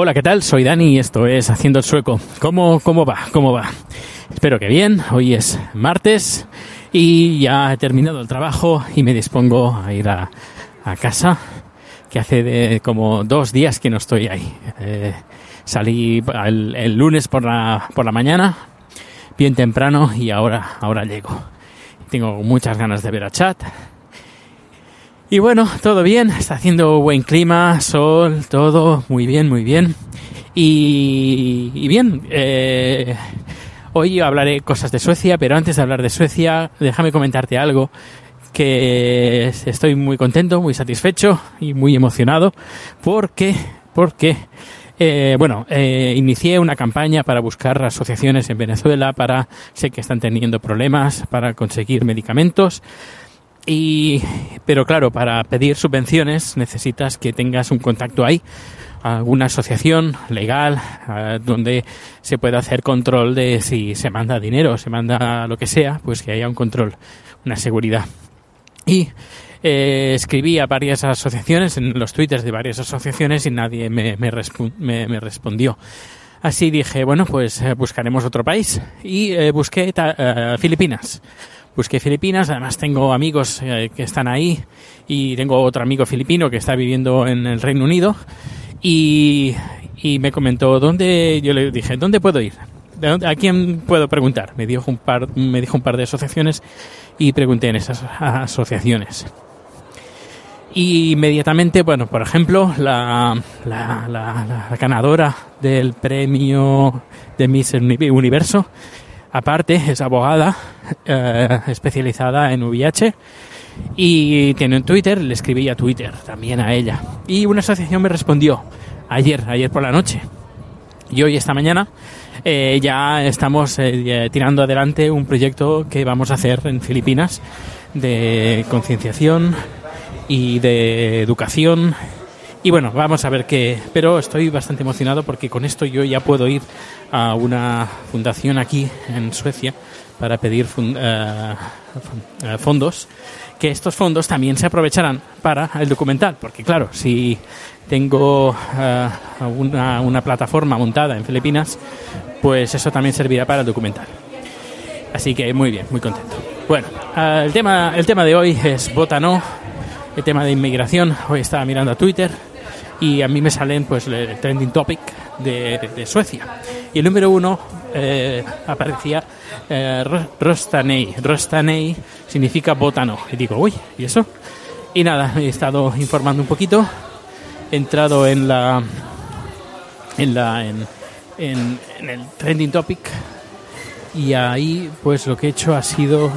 Hola, ¿qué tal? Soy Dani y esto es Haciendo el Sueco. ¿Cómo, cómo va? ¿Cómo va? Espero que bien. Hoy es martes y ya he terminado el trabajo y me dispongo a ir a, casa, que hace de como dos días que no estoy ahí. Eh, salí el, el lunes por la, por la mañana, bien temprano, y ahora, ahora llego. Tengo muchas ganas de ver a Chat. Y bueno, todo bien, está haciendo buen clima, sol, todo muy bien, muy bien. Y, bien, eh, hoy hablaré cosas de Suecia, pero antes de hablar de Suecia, déjame comentarte algo que estoy muy contento, muy satisfecho y muy emocionado porque, porque eh, bueno, eh, inicié una campaña para buscar asociaciones en Venezuela para, sé que están teniendo problemas para conseguir medicamentos. Y, pero claro, para pedir subvenciones necesitas que tengas un contacto ahí, alguna asociación legal, eh, donde se pueda hacer control de si se manda dinero, se manda lo que sea, pues que haya un control, una seguridad. Y eh, escribí a varias asociaciones, en los twitters de varias asociaciones y nadie me, me, me- me respondió. Así dije, bueno, pues eh, buscaremos otro país. Y eh, busqué eh, Filipinas. Busqué Filipinas, además tengo amigos eh, que están ahí y tengo otro amigo filipino que está viviendo en el Reino Unido y, me comentó dónde, yo le dije, ¿dónde puedo ir? ¿De dónde- ¿A quién puedo preguntar? Me dijo un par, me dijo un par de asociaciones y pregunté en esas asociaciones. Y inmediatamente, bueno, por ejemplo, la, la, la- la ganadora del premio de Miss Uni- Universo, aparte, es abogada eh, especializada en VIH y tiene un Twitter, le escribí a Twitter también a ella. Y una asociación me respondió ayer, ayer por la noche. Y hoy, esta mañana, eh, ya estamos eh, tirando adelante un proyecto que vamos a hacer en Filipinas de concienciación y de educación. Y bueno, vamos a ver qué. Pero estoy bastante emocionado porque con esto yo ya puedo ir a una fundación aquí en Suecia para pedir fun- eh, fun- eh, fondos. Que estos fondos también se aprovecharán para el documental. Porque claro, si tengo eh, una, una plataforma montada en Filipinas, pues eso también servirá para el documental. Así que muy bien, muy contento. Bueno, eh, el, tema, el tema de hoy es vota no, el tema de inmigración. Hoy estaba mirando a Twitter y a mí me salen pues el trending topic de, de- Suecia. Y el número uno eh, aparecía eh, Ro- Rostanei. Rostanei significa vota no. Y digo, uy, ¿y eso? Y nada, he estado informando un poquito. He entrado en la. en la. en, en- en el trending topic. Y ahí, pues lo que he hecho ha sido.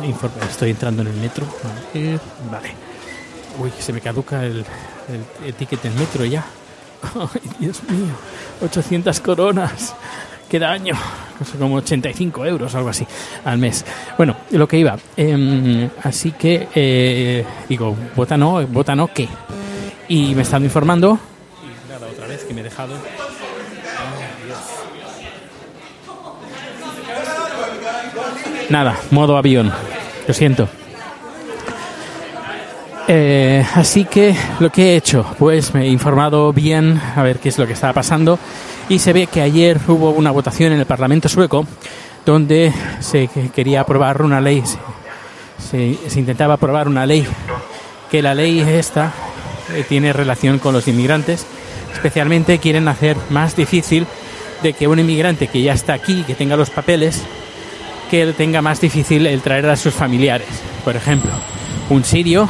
Estoy entrando en el metro. Vale. Uy, se me caduca el, el, el ticket del metro ya. Ay, Dios mío. 800 coronas. Qué daño. Como 85 euros, algo así, al mes. Bueno, lo que iba. em, así que, eh, digo, vota no, vota no, ¿qué? Y me están informando. Y nada, otra vez que me he dejado. Nada, modo avión. Lo siento. Eh, así que lo que he hecho, pues me he informado bien a ver qué es lo que estaba pasando y se ve que ayer hubo una votación en el Parlamento sueco donde se quería aprobar una ley, se, se intentaba aprobar una ley, que la ley esta eh, tiene relación con los inmigrantes, especialmente quieren hacer más difícil de que un inmigrante que ya está aquí, que tenga los papeles, que tenga más difícil el traer a sus familiares. Por ejemplo, un sirio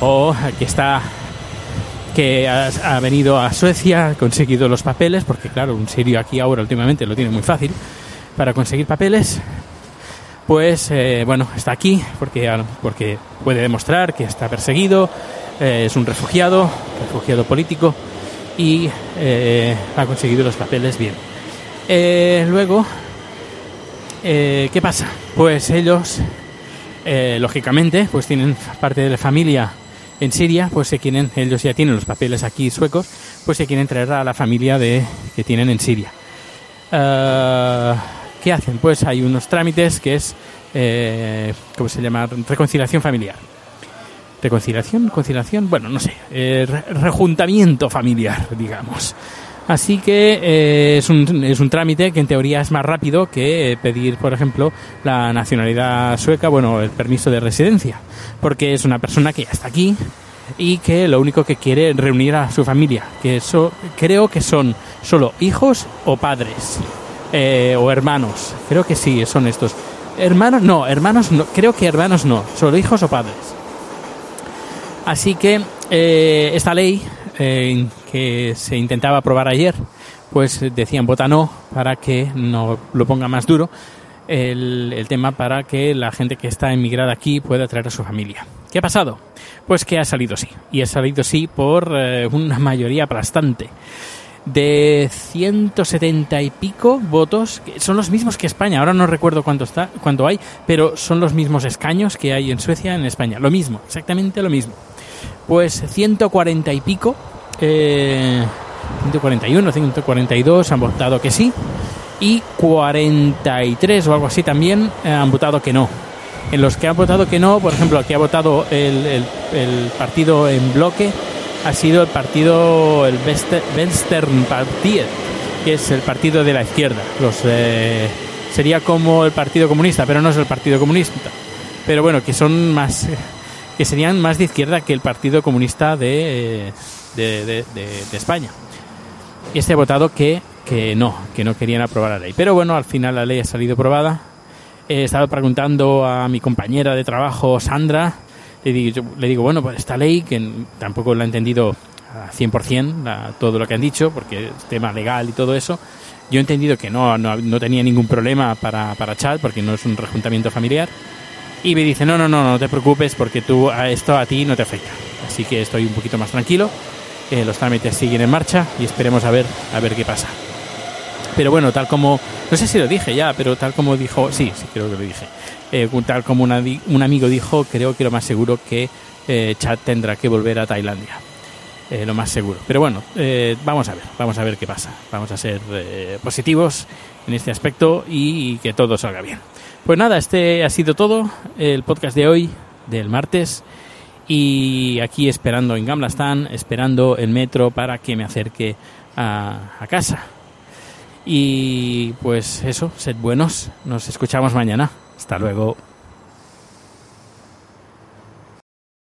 o que está que ha, venido a Suecia, ha conseguido los papeles, porque claro, un sirio aquí ahora últimamente lo tiene muy fácil para conseguir papeles, pues eh, bueno, está aquí porque, porque puede demostrar que está perseguido, eh, es un refugiado, refugiado político, y eh, ha conseguido los papeles bien. Luego, ¿qué pasa? Pues ellos, lógicamente, pues tienen parte de la familia en Siria, pues se quieren, ellos ya tienen los papeles aquí suecos, pues se quieren traer a la familia de, que tienen en Siria. Ah, ¿Qué hacen? Pues hay unos trámites que es, eh, ¿cómo se llama? Reconciliación familiar. Reconciliación, conciliación, bueno, no sé, eh, re- rejuntamiento familiar, digamos. Así que eh, es, un, es un trámite que en teoría es más rápido que eh, pedir, por ejemplo, la nacionalidad sueca, bueno, el permiso de residencia, porque es una persona que ya está aquí y que lo único que quiere es reunir a su familia, que eso creo que son solo hijos o padres eh, o hermanos, creo que sí, son estos. Hermanos, no, hermanos no, creo que hermanos no, solo hijos o padres. Así que esta ley que se intentaba aprobar ayer, pues decían vota no para que no lo ponga más duro el, el tema para que la gente que está emigrada aquí pueda traer a su familia. ¿Qué ha pasado? Pues que ha salido sí. Y ha salido sí por eh, una mayoría aplastante. De 170 y pico votos, que son los mismos que España. Ahora no recuerdo cuánto, está, cuánto hay, pero son los mismos escaños que hay en Suecia en España. Lo mismo, exactamente lo mismo. Pues 140 y pico, eh, 141, 142 han votado que sí y 43 o algo así también eh, han votado que no. En los que han votado que no, por ejemplo, aquí ha votado el, partido en bloque, ha sido el partido, el Vensternpartiet, que es el partido de la izquierda. Los, eh, sería como el Partido Comunista, pero no es el Partido Comunista. Pero bueno, que son más, que serían más de izquierda que el Partido Comunista de, eh, de, España. Y este ha votado que, que no, que no querían aprobar la ley. Pero bueno, al final la ley ha salido aprobada. He estado preguntando a mi compañera de trabajo, Sandra, le digo, bueno, pues esta ley, que tampoco la he entendido a 100% la- todo lo que han dicho, porque es tema legal y todo eso, yo he entendido que no, no, no tenía ningún problema para, para Chad, porque no es un rejuntamiento familiar. Y me dice, no, no, no, no te preocupes, porque tú esto a ti no te afecta. Así que estoy un poquito más tranquilo. Eh, los trámites siguen en marcha y esperemos a ver, a ver qué pasa. Pero bueno, tal como, no sé si lo dije ya, pero tal como dijo, sí, sí creo que lo dije. Eh, tal como un amigo dijo, creo que lo más seguro que eh, Chad tendrá que volver a Tailandia. Eh, lo más seguro. Pero bueno, vamos a ver, vamos a ver qué pasa. Vamos a ser eh, positivos en este aspecto y, que todo salga bien. Pues nada, este ha sido todo, el podcast de hoy, del martes. Y aquí esperando en Gamlastan, esperando el metro para que me acerque a, a casa. Y pues eso, sed buenos, nos escuchamos mañana. Hasta luego.